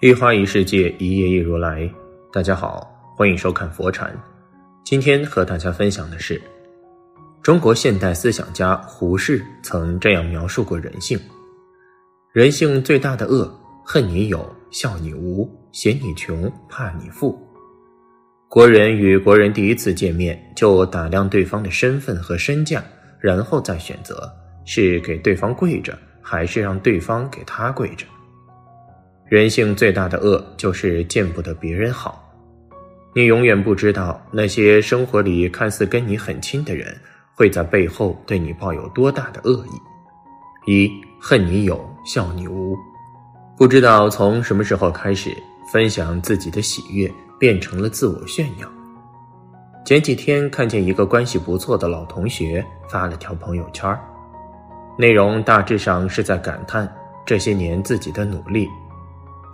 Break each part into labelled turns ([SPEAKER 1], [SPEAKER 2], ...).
[SPEAKER 1] 一花一世界，一叶一如来。大家好，欢迎收看佛禅。今天和大家分享的是，中国现代思想家胡适曾这样描述过人性：人性最大的恶，恨你有，笑你无，嫌你穷，怕你富。国人与国人第一次见面，就打量对方的身份和身价，然后再选择是给对方跪着，还是让对方给他跪着。人性最大的恶就是见不得别人好，你永远不知道那些生活里看似跟你很亲的人，会在背后对你抱有多大的恶意。一恨你有，笑你无，不知道从什么时候开始，分享自己的喜悦变成了自我炫耀。前几天看见一个关系不错的老同学发了条朋友圈，内容大致上是在感叹这些年自己的努力。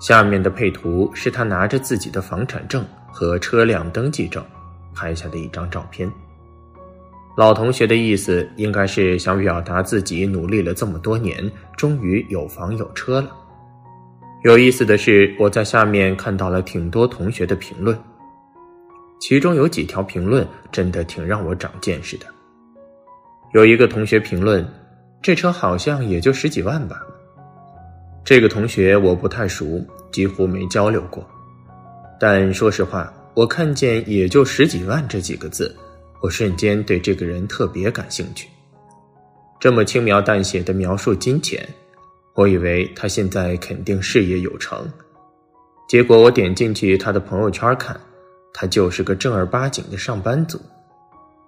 [SPEAKER 1] 下面的配图是他拿着自己的房产证和车辆登记证拍下的一张照片。老同学的意思应该是想表达自己努力了这么多年，终于有房有车了。有意思的是，我在下面看到了挺多同学的评论，其中有几条评论真的挺让我长见识的。有一个同学评论：“这车好像也就十几万吧。”这个同学我不太熟，几乎没交流过。但说实话，我看见“也就十几万”这几个字，我瞬间对这个人特别感兴趣。这么轻描淡写的描述金钱，我以为他现在肯定事业有成。结果我点进去他的朋友圈看，他就是个正儿八经的上班族，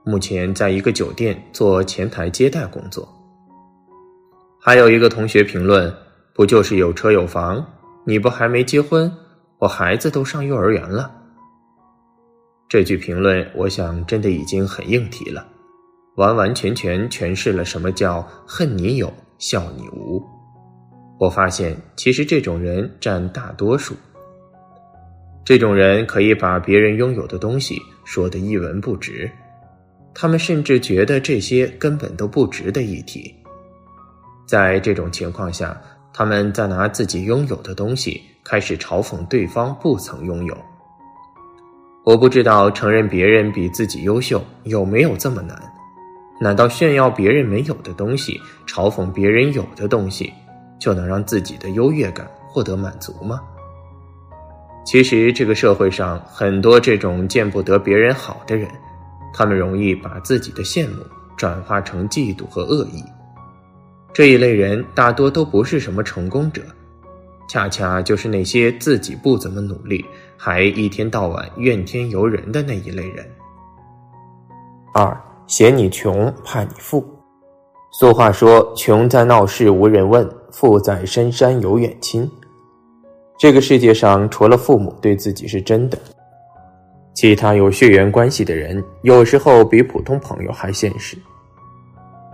[SPEAKER 1] 目前在一个酒店做前台接待工作。还有一个同学评论。不就是有车有房？你不还没结婚？我孩子都上幼儿园了。这句评论，我想真的已经很硬题了，完完全全诠释了什么叫恨你有，笑你无。我发现，其实这种人占大多数。这种人可以把别人拥有的东西说得一文不值，他们甚至觉得这些根本都不值得一提。在这种情况下，他们在拿自己拥有的东西开始嘲讽对方不曾拥有。我不知道承认别人比自己优秀有没有这么难？难道炫耀别人没有的东西，嘲讽别人有的东西，就能让自己的优越感获得满足吗？其实这个社会上很多这种见不得别人好的人，他们容易把自己的羡慕转化成嫉妒和恶意。这一类人大多都不是什么成功者，恰恰就是那些自己不怎么努力，还一天到晚怨天尤人的那一类人。二嫌你穷，怕你富。俗话说：“穷在闹市无人问，富在深山有远亲。”这个世界上，除了父母对自己是真的，其他有血缘关系的人，有时候比普通朋友还现实。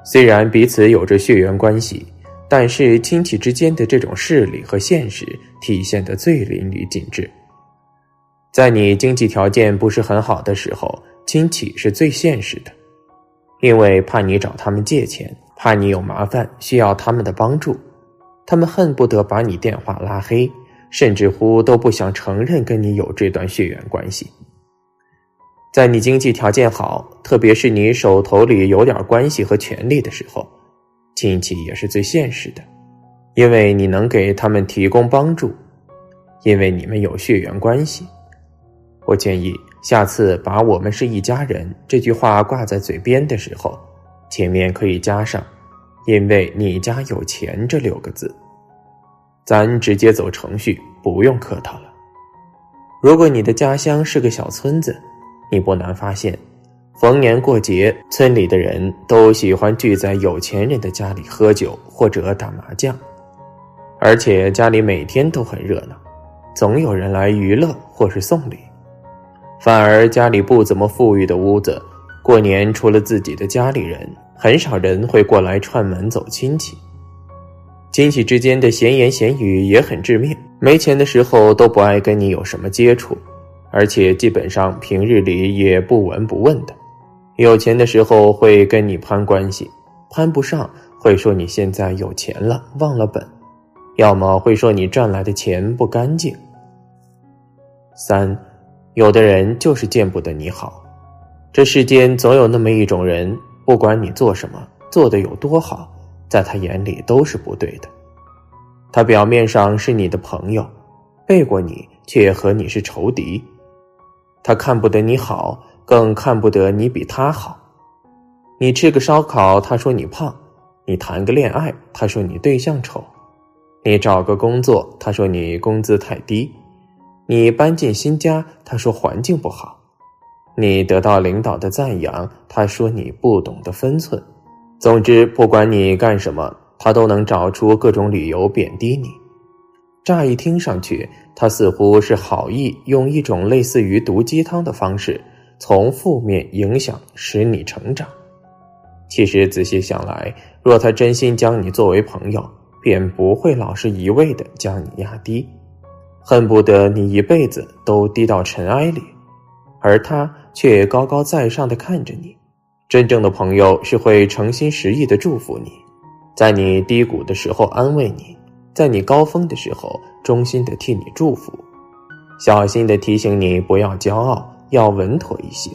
[SPEAKER 1] 虽然彼此有着血缘关系，但是亲戚之间的这种势力和现实体现的最淋漓尽致。在你经济条件不是很好的时候，亲戚是最现实的，因为怕你找他们借钱，怕你有麻烦需要他们的帮助，他们恨不得把你电话拉黑，甚至乎都不想承认跟你有这段血缘关系。在你经济条件好，特别是你手头里有点关系和权力的时候，亲戚也是最现实的，因为你能给他们提供帮助，因为你们有血缘关系。我建议下次把我们是一家人这句话挂在嘴边的时候，前面可以加上“因为你家有钱”这六个字，咱直接走程序，不用客套了。如果你的家乡是个小村子，你不难发现，逢年过节，村里的人都喜欢聚在有钱人的家里喝酒或者打麻将，而且家里每天都很热闹，总有人来娱乐或是送礼。反而家里不怎么富裕的屋子，过年除了自己的家里人，很少人会过来串门走亲戚。亲戚之间的闲言闲语也很致命，没钱的时候都不爱跟你有什么接触。而且基本上平日里也不闻不问的，有钱的时候会跟你攀关系，攀不上会说你现在有钱了忘了本，要么会说你赚来的钱不干净，三，有的人就是见不得你好。这世间总有那么一种人，不管你做什么，做的有多好，在他眼里都是不对的。他表面上是你的朋友，背过你却和你是仇敌。他看不得你好，更看不得你比他好。你吃个烧烤，他说你胖；你谈个恋爱，他说你对象丑；你找个工作，他说你工资太低；你搬进新家，他说环境不好。你得到领导的赞扬，他说你不懂得分寸。总之，不管你干什么，他都能找出各种理由贬低你。乍一听上去，他似乎是好意，用一种类似于毒鸡汤的方式，从负面影响使你成长。其实仔细想来，若他真心将你作为朋友，便不会老是一味的将你压低，恨不得你一辈子都低到尘埃里。而他却高高在上的看着你，真正的朋友是会诚心实意的祝福你，在你低谷的时候安慰你，在你高峰的时候衷心的替你祝福，小心的提醒你不要骄傲，要稳妥一些。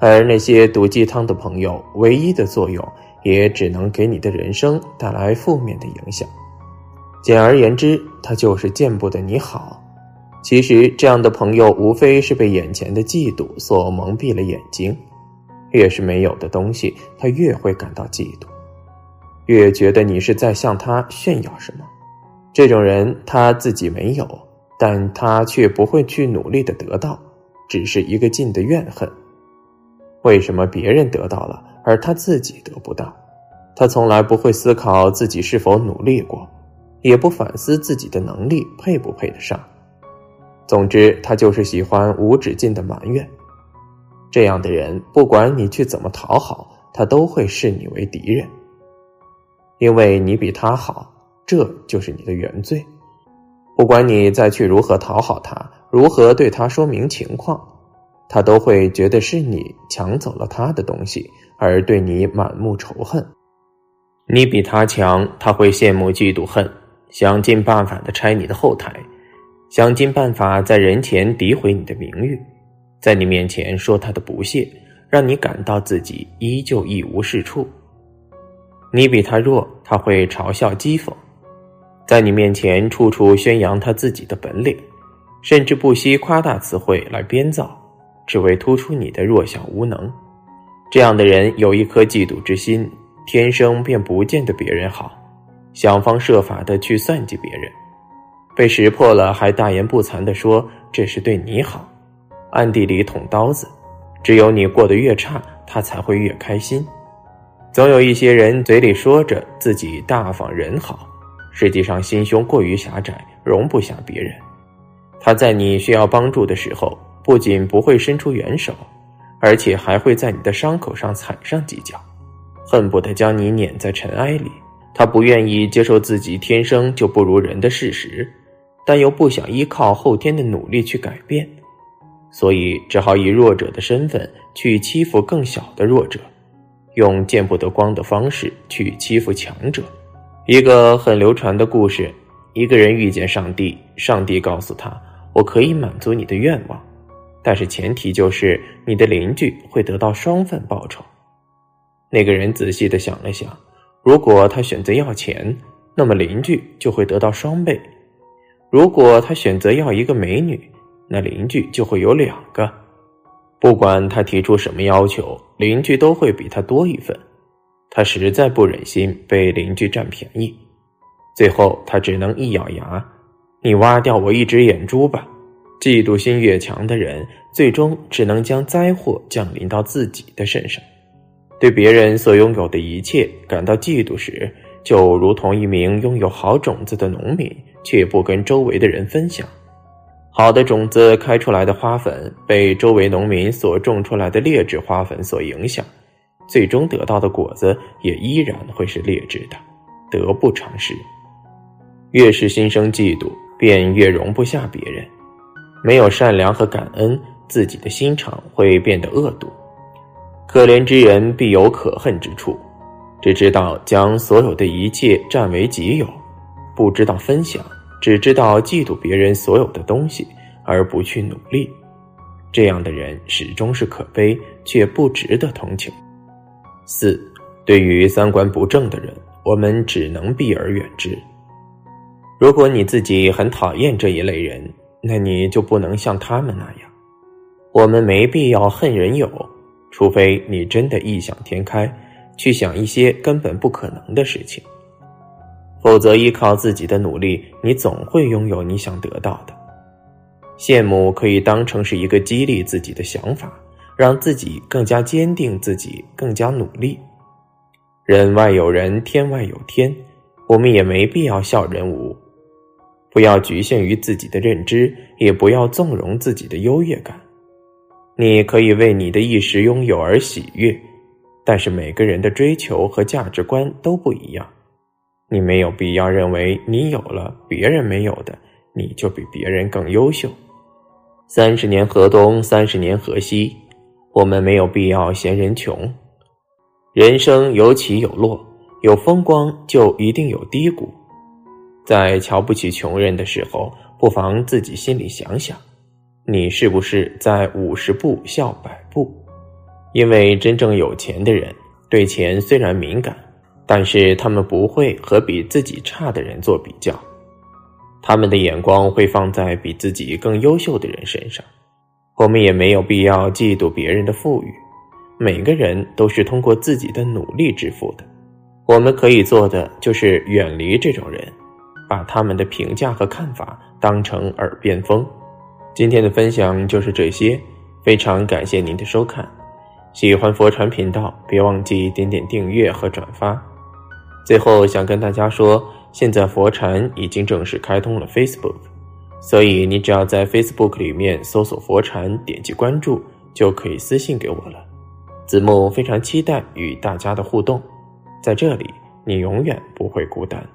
[SPEAKER 1] 而那些毒鸡汤的朋友，唯一的作用也只能给你的人生带来负面的影响。简而言之，他就是见不得你好。其实，这样的朋友无非是被眼前的嫉妒所蒙蔽了眼睛。越是没有的东西，他越会感到嫉妒，越觉得你是在向他炫耀什么。这种人他自己没有，但他却不会去努力的得到，只是一个劲的怨恨。为什么别人得到了，而他自己得不到？他从来不会思考自己是否努力过，也不反思自己的能力配不配得上。总之，他就是喜欢无止境的埋怨。这样的人，不管你去怎么讨好，他都会视你为敌人，因为你比他好，这就是你的原罪。不管你再去如何讨好他，如何对他说明情况，他都会觉得是你抢走了他的东西，而对你满目仇恨。你比他强，他会羡慕、嫉妒、恨，想尽办法的拆你的后台。想尽办法在人前诋毁你的名誉，在你面前说他的不屑，让你感到自己依旧一无是处。你比他弱，他会嘲笑讥讽，在你面前处处宣扬他自己的本领，甚至不惜夸大词汇来编造，只为突出你的弱小无能。这样的人有一颗嫉妒之心，天生便不见得别人好，想方设法的去算计别人。被识破了，还大言不惭的说这是对你好，暗地里捅刀子。只有你过得越差，他才会越开心。总有一些人嘴里说着自己大方人好，实际上心胸过于狭窄，容不下别人。他在你需要帮助的时候，不仅不会伸出援手，而且还会在你的伤口上踩上几脚，恨不得将你碾在尘埃里。他不愿意接受自己天生就不如人的事实。但又不想依靠后天的努力去改变，所以只好以弱者的身份去欺负更小的弱者，用见不得光的方式去欺负强者。一个很流传的故事：一个人遇见上帝，上帝告诉他：“我可以满足你的愿望，但是前提就是你的邻居会得到双份报酬。”那个人仔细的想了想，如果他选择要钱，那么邻居就会得到双倍。如果他选择要一个美女，那邻居就会有两个。不管他提出什么要求，邻居都会比他多一份。他实在不忍心被邻居占便宜，最后他只能一咬牙：“你挖掉我一只眼珠吧！”嫉妒心越强的人，最终只能将灾祸降临到自己的身上。对别人所拥有的一切感到嫉妒时，就如同一名拥有好种子的农民。却不跟周围的人分享，好的种子开出来的花粉被周围农民所种出来的劣质花粉所影响，最终得到的果子也依然会是劣质的，得不偿失。越是心生嫉妒，便越容不下别人。没有善良和感恩，自己的心肠会变得恶毒。可怜之人必有可恨之处，只知道将所有的一切占为己有，不知道分享。只知道嫉妒别人所有的东西，而不去努力，这样的人始终是可悲却不值得同情。四，对于三观不正的人，我们只能避而远之。如果你自己很讨厌这一类人，那你就不能像他们那样。我们没必要恨人有，除非你真的异想天开，去想一些根本不可能的事情。否则，依靠自己的努力，你总会拥有你想得到的。羡慕可以当成是一个激励自己的想法，让自己更加坚定，自己更加努力。人外有人，天外有天，我们也没必要笑人无。不要局限于自己的认知，也不要纵容自己的优越感。你可以为你的一时拥有而喜悦，但是每个人的追求和价值观都不一样。你没有必要认为你有了别人没有的，你就比别人更优秀。三十年河东，三十年河西，我们没有必要嫌人穷。人生有起有落，有风光就一定有低谷。在瞧不起穷人的时候，不妨自己心里想想，你是不是在五十步笑百步？因为真正有钱的人对钱虽然敏感，但是他们不会和比自己差的人做比较，他们的眼光会放在比自己更优秀的人身上。我们也没有必要嫉妒别人的富裕，每个人都是通过自己的努力致富的。我们可以做的就是远离这种人。把他们的评价和看法当成耳边风。今天的分享就是这些，非常感谢您的收看。喜欢佛传频道，别忘记点点订阅和转发。最后想跟大家说，现在佛禅已经正式开通了 Facebook，所以你只要在 Facebook 里面搜索佛禅，点击关注，就可以私信给我了。子木非常期待与大家的互动，在这里你永远不会孤单。